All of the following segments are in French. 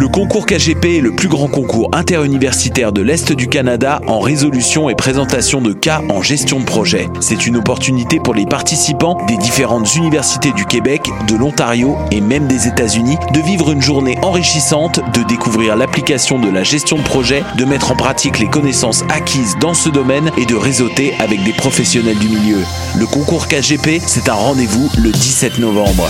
Le concours KGP est le plus grand concours interuniversitaire de l'Est du Canada en résolution et présentation de cas en gestion de projet. C'est une opportunité pour les participants des différentes universités du Québec, de l'Ontario et même des États-Unis de vivre une journée enrichissante, de découvrir l'application de la gestion de projet, de mettre en pratique les connaissances acquises dans ce domaine et de réseauter avec des professionnels du milieu. Le concours KGP, c'est un rendez-vous le 17 novembre.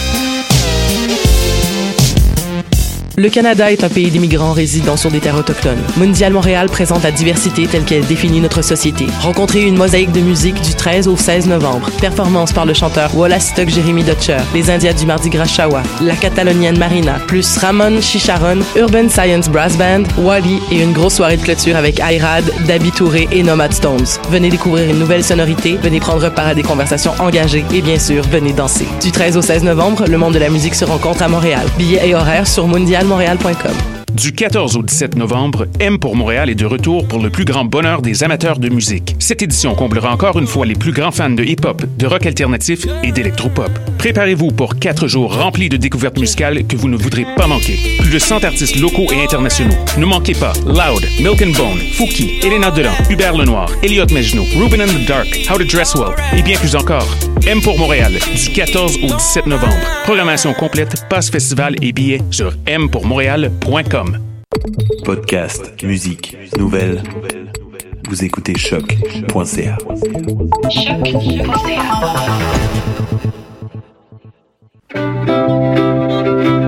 Le Canada est un pays d'immigrants résidant sur des terres autochtones. Mondial Montréal présente la diversité telle qu'elle définit notre société. Rencontrez une mosaïque de musique du 13 au 16 novembre. Performance par le chanteur Wallastock Jérémy Dutcher, les Indiens du Mardi Gras Shawa, la Catalonienne Marina, plus Ramon Chicharon, Urban Science Brass Band, Wally et une grosse soirée de clôture avec Ayrad, Dabi Touré et Nomad Stones. Venez découvrir une nouvelle sonorité, venez prendre part à des conversations engagées et bien sûr, venez danser. Du 13 au 16 novembre, le monde de la musique se rencontre à Montréal. Billets et horaires sur mondial Du 14 au 17 novembre, M pour Montréal est de retour pour le plus grand bonheur des amateurs de musique. Cette édition comblera encore une fois les plus grands fans de hip-hop, de rock alternatif et d'électropop. Préparez-vous pour quatre jours remplis de découvertes musicales que vous ne voudrez pas manquer. Plus de 100 artistes locaux et internationaux. Ne manquez pas Loud, Milk and Bone, Fouki, Elena Delan, Hubert Lenoir, Elliot Mejno, Ruben and the Dark, How to Dress Well et bien plus encore. M pour Montréal, du 14 au 17 novembre. Programmation complète, passe festival et billets sur mpourmontréal.com. Podcast, musique, nouvelles. Vous écoutez choc.ca. Now Thank you.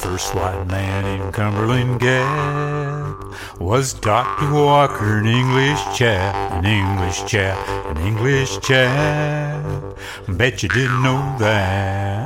First white man in Cumberland Gap was Dr. Walker, an English chap, an English chap, an English chap. Bet you didn't know that.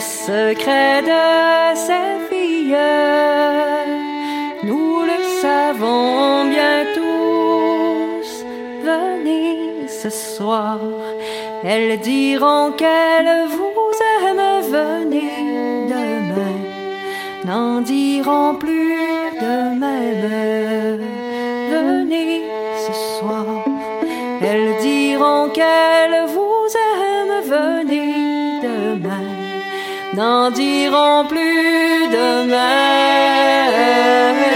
secret de ses filles, nous le savons bien tous. Venez ce soir, elles diront qu'elles vous aiment. Venez demain, n'en diront plus de même. n'en diront plus de même.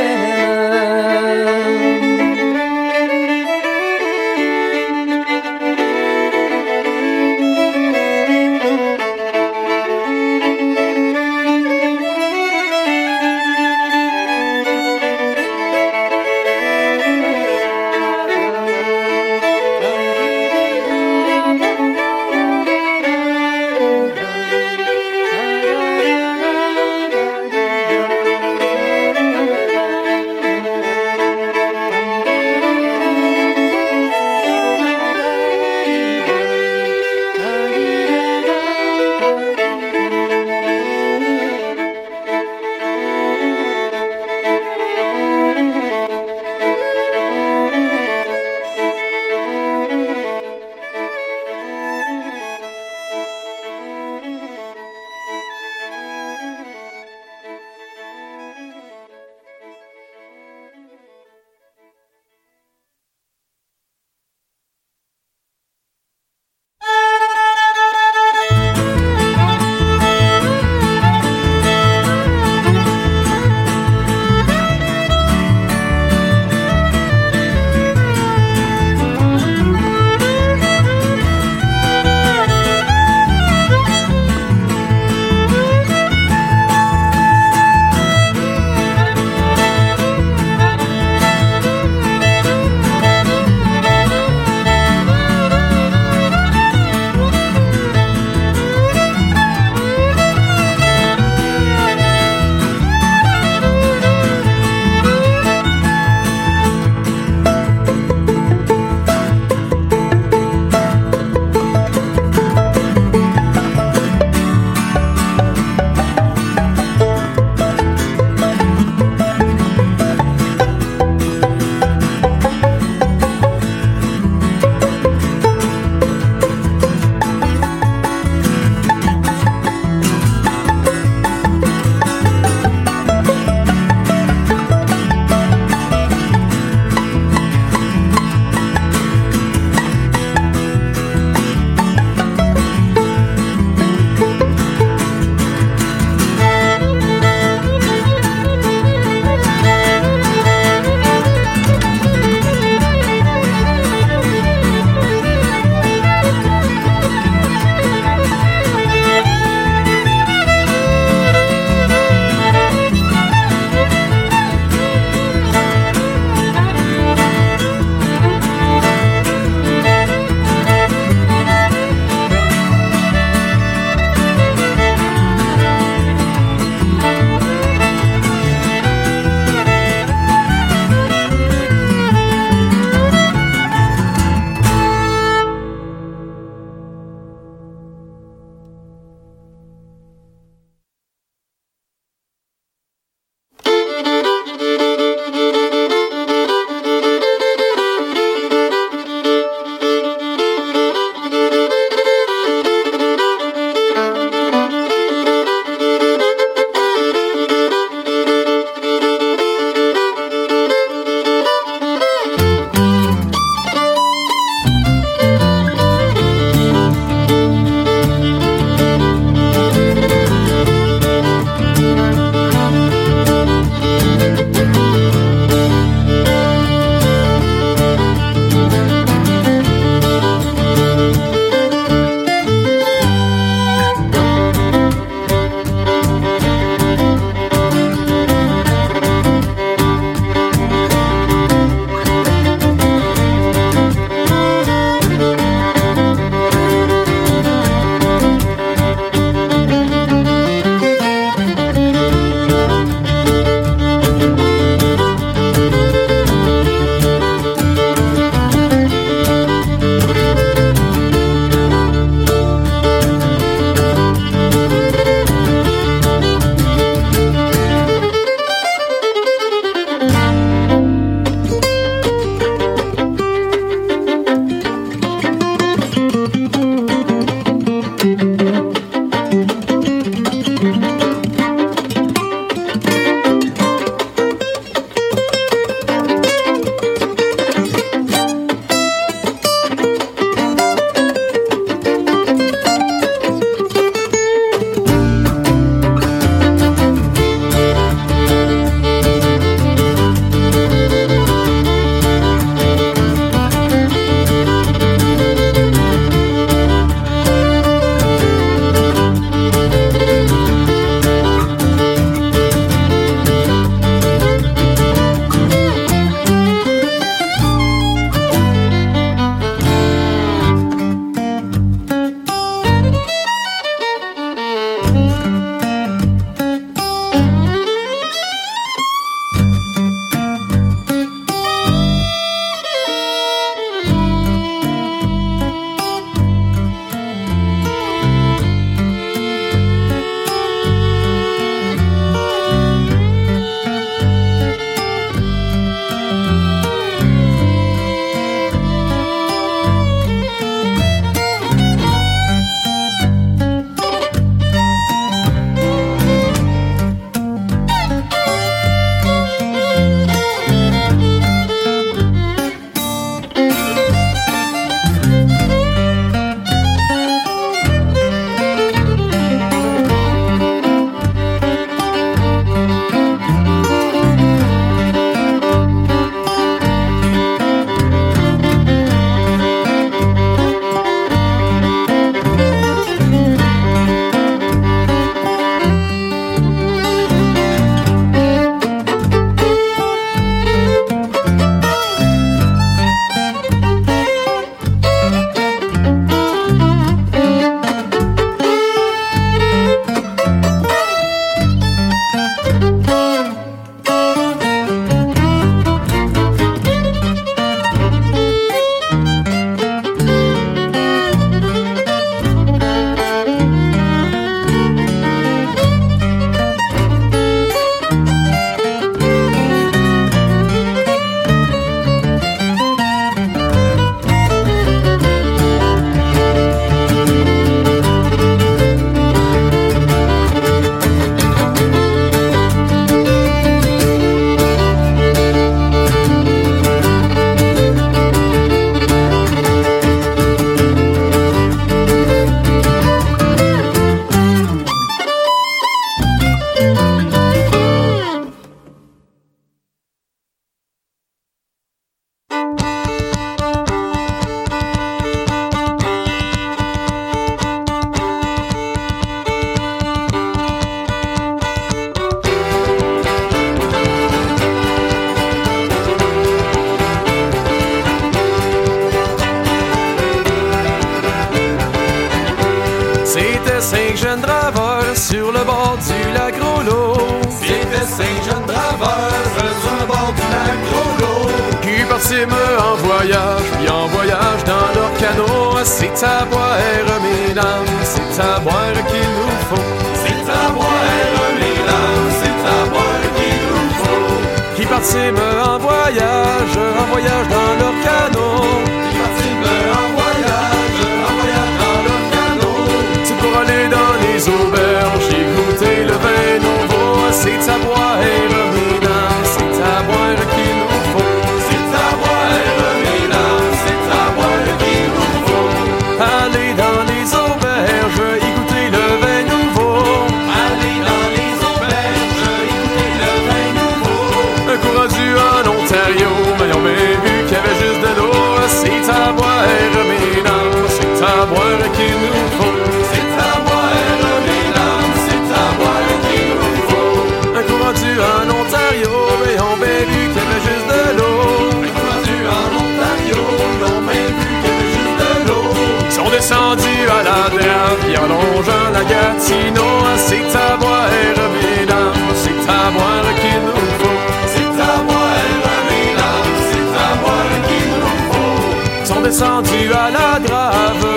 descendu à la grave.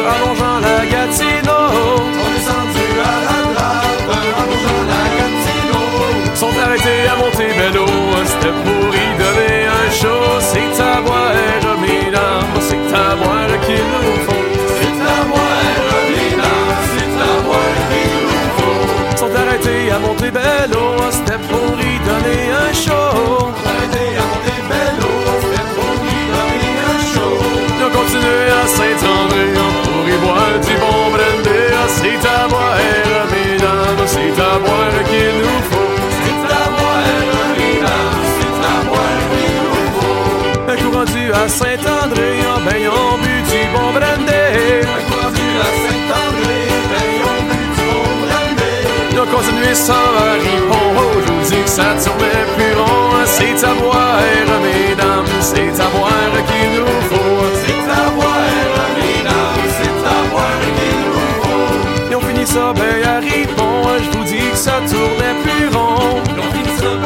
Sans ripon. Oh, je vous dis que ça tournait plus rond. C'est à boire, mesdames, c'est à boire qu'il nous faut. C'est à boire, mesdames, c'est à boire qu'il nous faut. Et on finit ça, ben à ripon, je vous que ça tournait plus rond.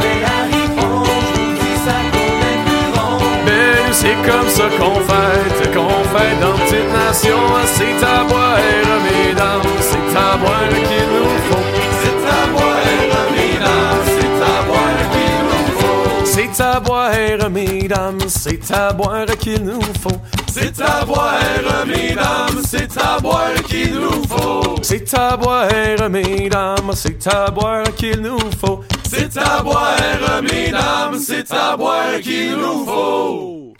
Ben, qu'on fête, qu'on fête dans petite nation. C'est à boire, mesdames, c'est à boire qu'il nous faut. C'est à boire, mesdames, c'est à boire qu'il nous faut. C'est à boire, mesdames, c'est à boire qu'il nous faut. C'est à boire, mesdames, c'est à boire qu'il nous faut. C'est à boire, mesdames, c'est à boire qu'il nous faut. C'est à boire, mesdames, c'est à boire qu'il nous faut.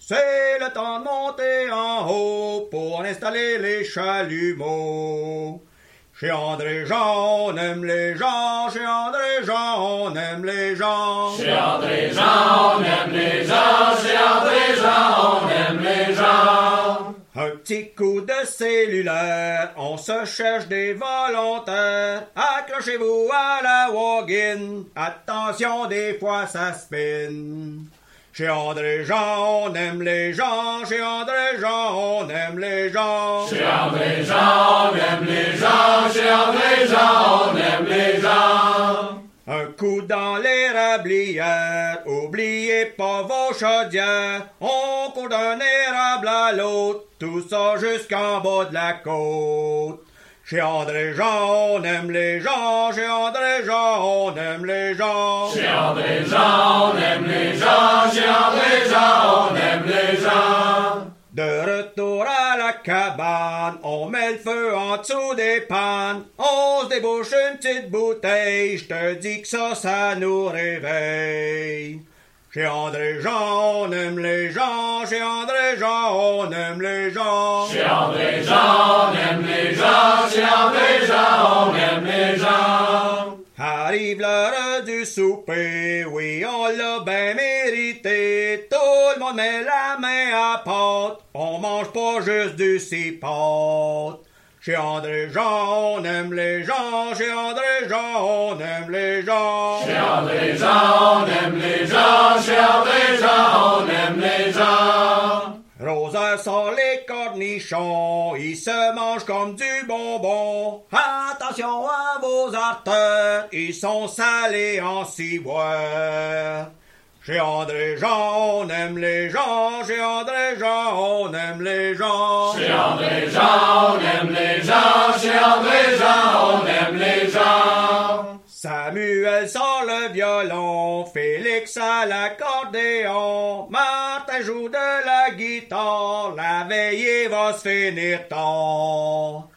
C'est le temps de monter en haut pour installer les chalumeaux. Chez André Jean, on aime les gens, chez André Jean, on aime les gens. Chez André Jean, on aime les gens, chez André Jean, on aime les gens. Un petit coup de cellulaire, on se cherche des volontaires. Accrochez-vous à la wagon, attention, des fois ça spin. Chez André Jean, on aime les gens, chez André Jean, on aime les gens. Chez André Jean, on aime les gens, chez André Jean, on aime les gens. Un coup dans l'érablière, oubliez pas vos chaudières. On court d'un érable à l'autre, tout ça jusqu'en bas de la côte. Chez André Jean, on aime les gens, chez André Jean, on aime les gens. Chez André Jean, on aime les gens, chez André Jean, on aime les gens. De retour à la cabane, on met le feu en dessous des pannes. On se débouche une petite bouteille, je te dis que ça, ça nous réveille. Chez André Jean, on aime les gens, chez André Jean, on aime les gens. Chez André Jean, on aime les gens, chez André Jean, on aime les gens. Arrive l'heure du souper, oui, on l'a bien mérité. Tout le monde met la main à pâte, on mange pas juste du cipote. Chez André Jean, on aime les gens, chez André Jean, on aime les gens. Chez André Jean, on aime les gens, chez André Jean, on aime les gens. Rosa sort les cornichons, ils se mangent comme du bonbon. Attention à vos artères, ils sont salés en ciboire. Chez André Jean, on aime les gens, chez André Jean, on aime les gens. Chez André Jean, on aime les gens, chez André Jean, on aime les gens. Samuel sort le violon, Félix à l'accordéon, Martin joue de la guitare, la veillée va se finir tard.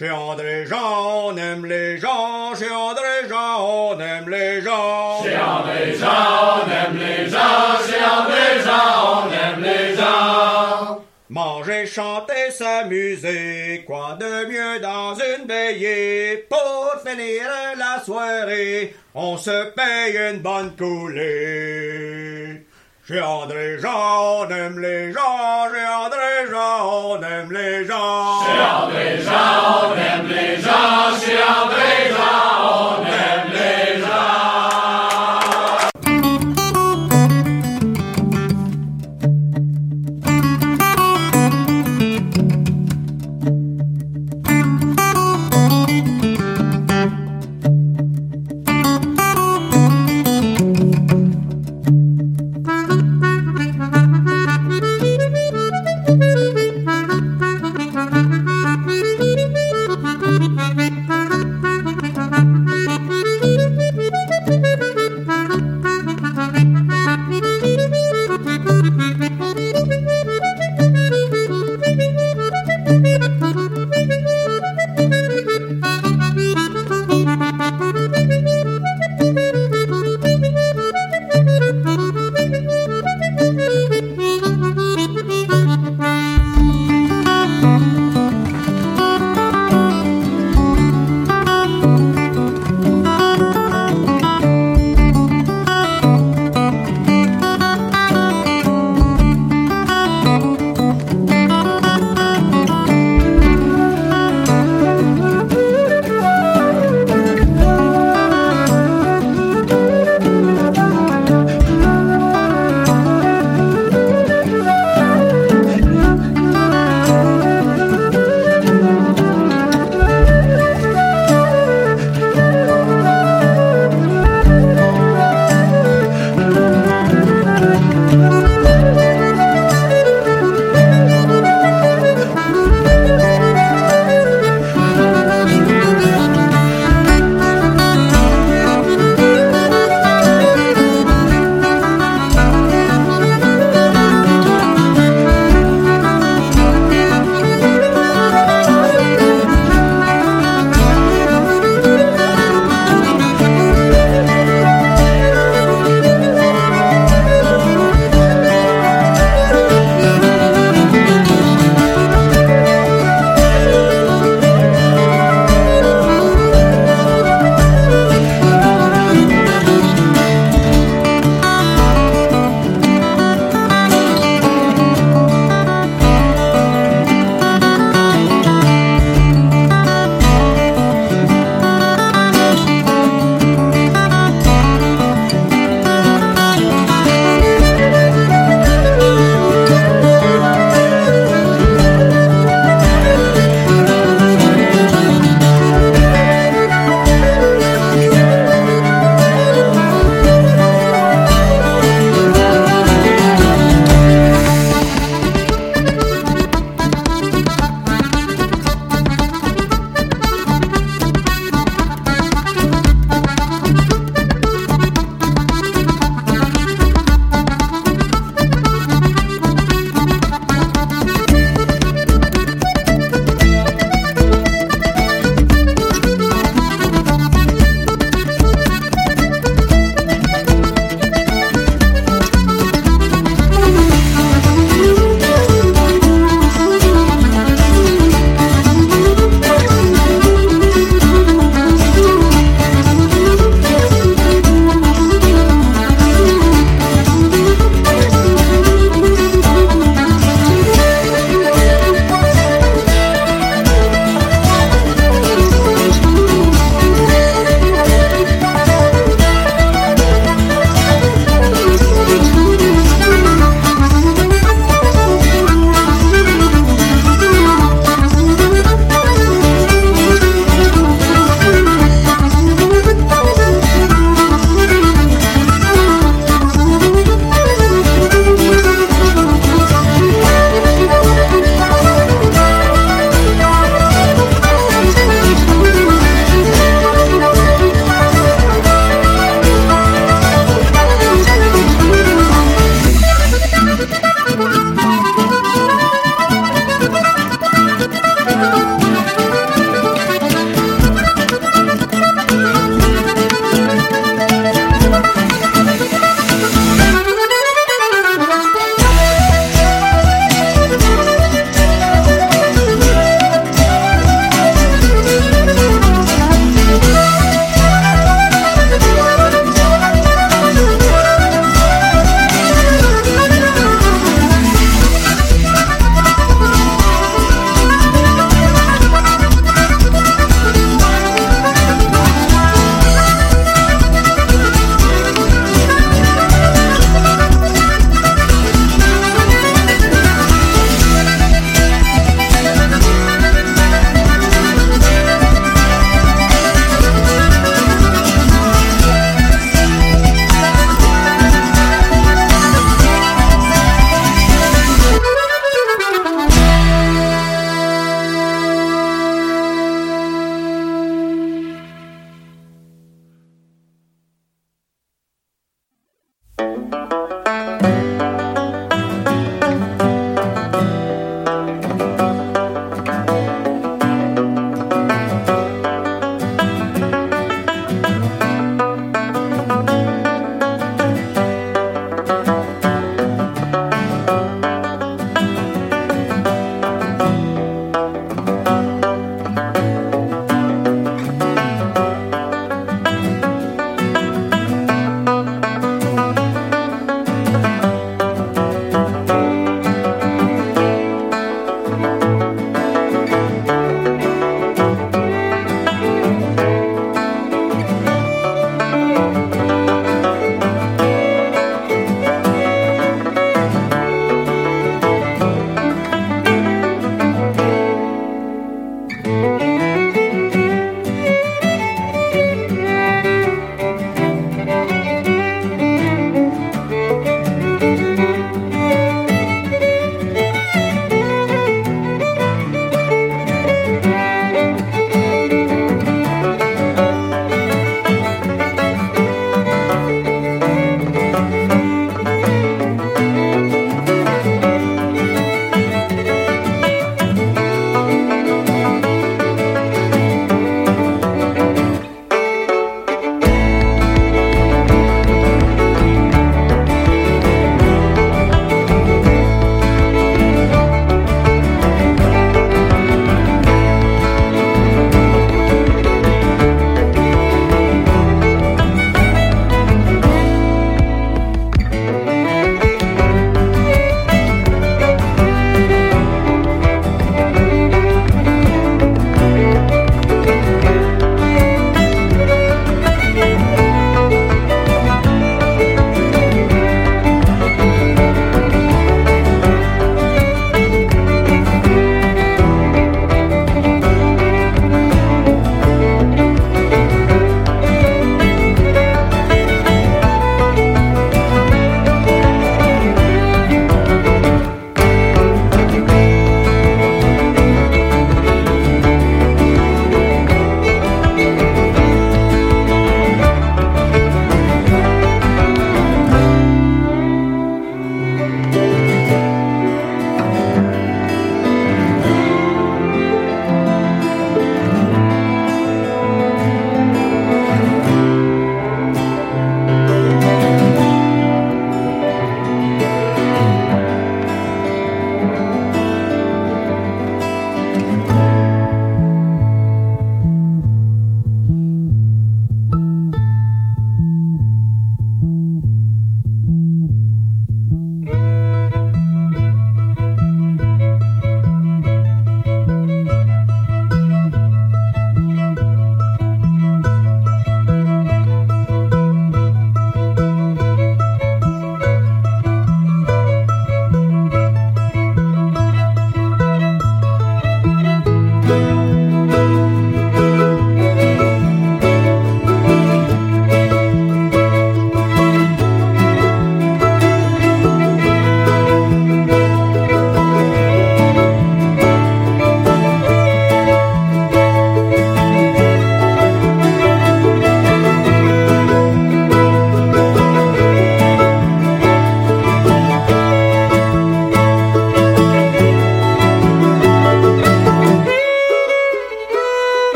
Chez André Jean, on aime les gens, chez André Jean, on aime les gens. Chez André Jean, on aime les gens, chez André Jean, on aime les gens. Manger, chanter, s'amuser, quoi de mieux dans une veillée Pour finir la soirée, on se paye une bonne coulée. Chez André Jean, on aime les gens, chez André Jean, on aime les gens. Chez André Jean, on aime les gens, chez André Jean, on aime les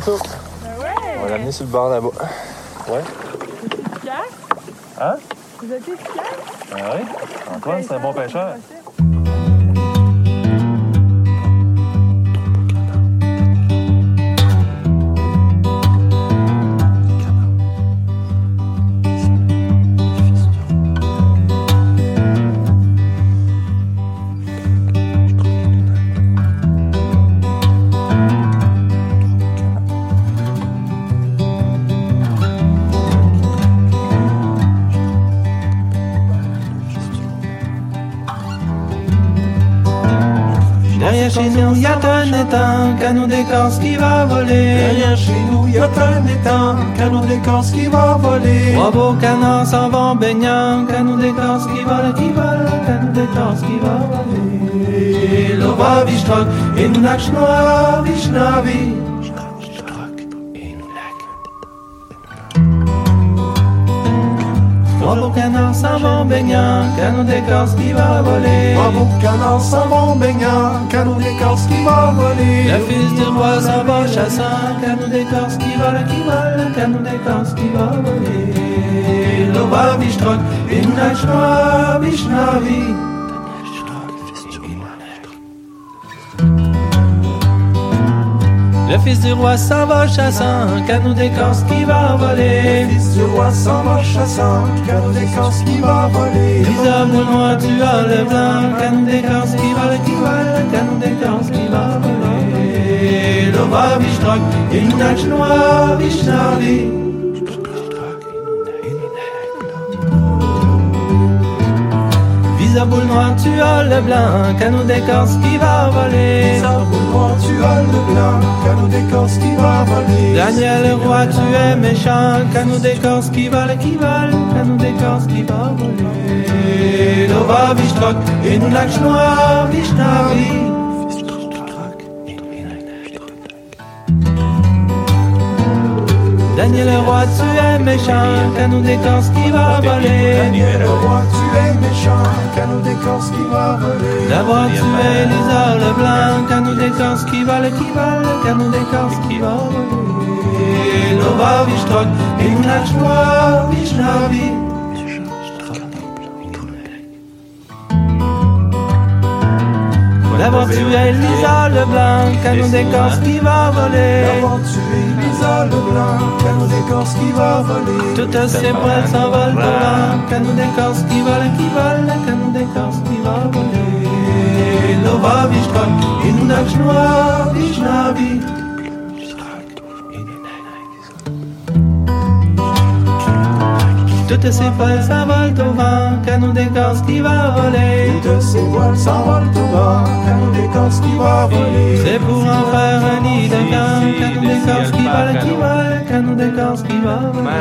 soupe. On va l'amener sur le bord là-bas. Ouais. Hein? Vous êtes efficace? Ah oui. Antoine, c'est un bon pêcheur. A un canon d'écorce qui va voler. Derrière chez nous, y a un étang, canon d'écorce qui va voler. Trois beaux canards s'en vont baignant, canon d'écorce qui vole, qui vole, canon d'écorce qui va voler. Lova vishtrok, et nous nak baignant, canon d'écorce qui va voler. Beaux canards s'en vont baignant, canon d'écorce qui va voler. Le fils du roi s'en va chassant, canon d'écorce qui vole, qui vole, canon d'écorce qui va voler. Lova vishtrok, et nous nak fils du roi s'en va chassant, canon d'écorce qui va voler. Le fils du roi s'en va chassant, canon d'écorce qui va voler. Les hommes au noir, tu as le blanc, canon d'écorce qui vole, qui vole, canon d'écorce qui va voler. Lova vishtrok, inach noir, vishnavi. Visa boule noire, tu as le blanc, canon d'écorce qui va voler. Visa boule noire, tu as le blanc, canon d'écorce qui va voler. Daniel le roi, tu es méchant, canon d'écorce qui vole, qui vole, canon d'écorce qui va voler. Nova vishtrok, et nous lac noir, vishnavi. Daniel le roi, tu es méchant, canon d'écorce qui va voler. Daniel le roi, tu es méchant, canon d'écorce qui va voler. D'abord tu es Lisa le blanc, canon d'écorce qui vole, qui vole, canon d'écorce qui va voler. La joie, vishnavi. D'abord tu es Lisa le blanc, canon d'écorce qui va voler. D'abord tu es Lisa le blanc, canon d'écorce qui va voler. Toutes ces poils s'envolent vent, canon d'écorce qui vole, qui vole, canon d'écorce qui va voler. Noir, vishnavi. Toutes ces poils s'envolent au vent, canon d'écorce qui va voler. Toutes ces poils s'envolent au vent, canon d'écorce qui va voler. C'est pour en faire un nid de d'écorce qui vole, qui d'écorce qui va voler.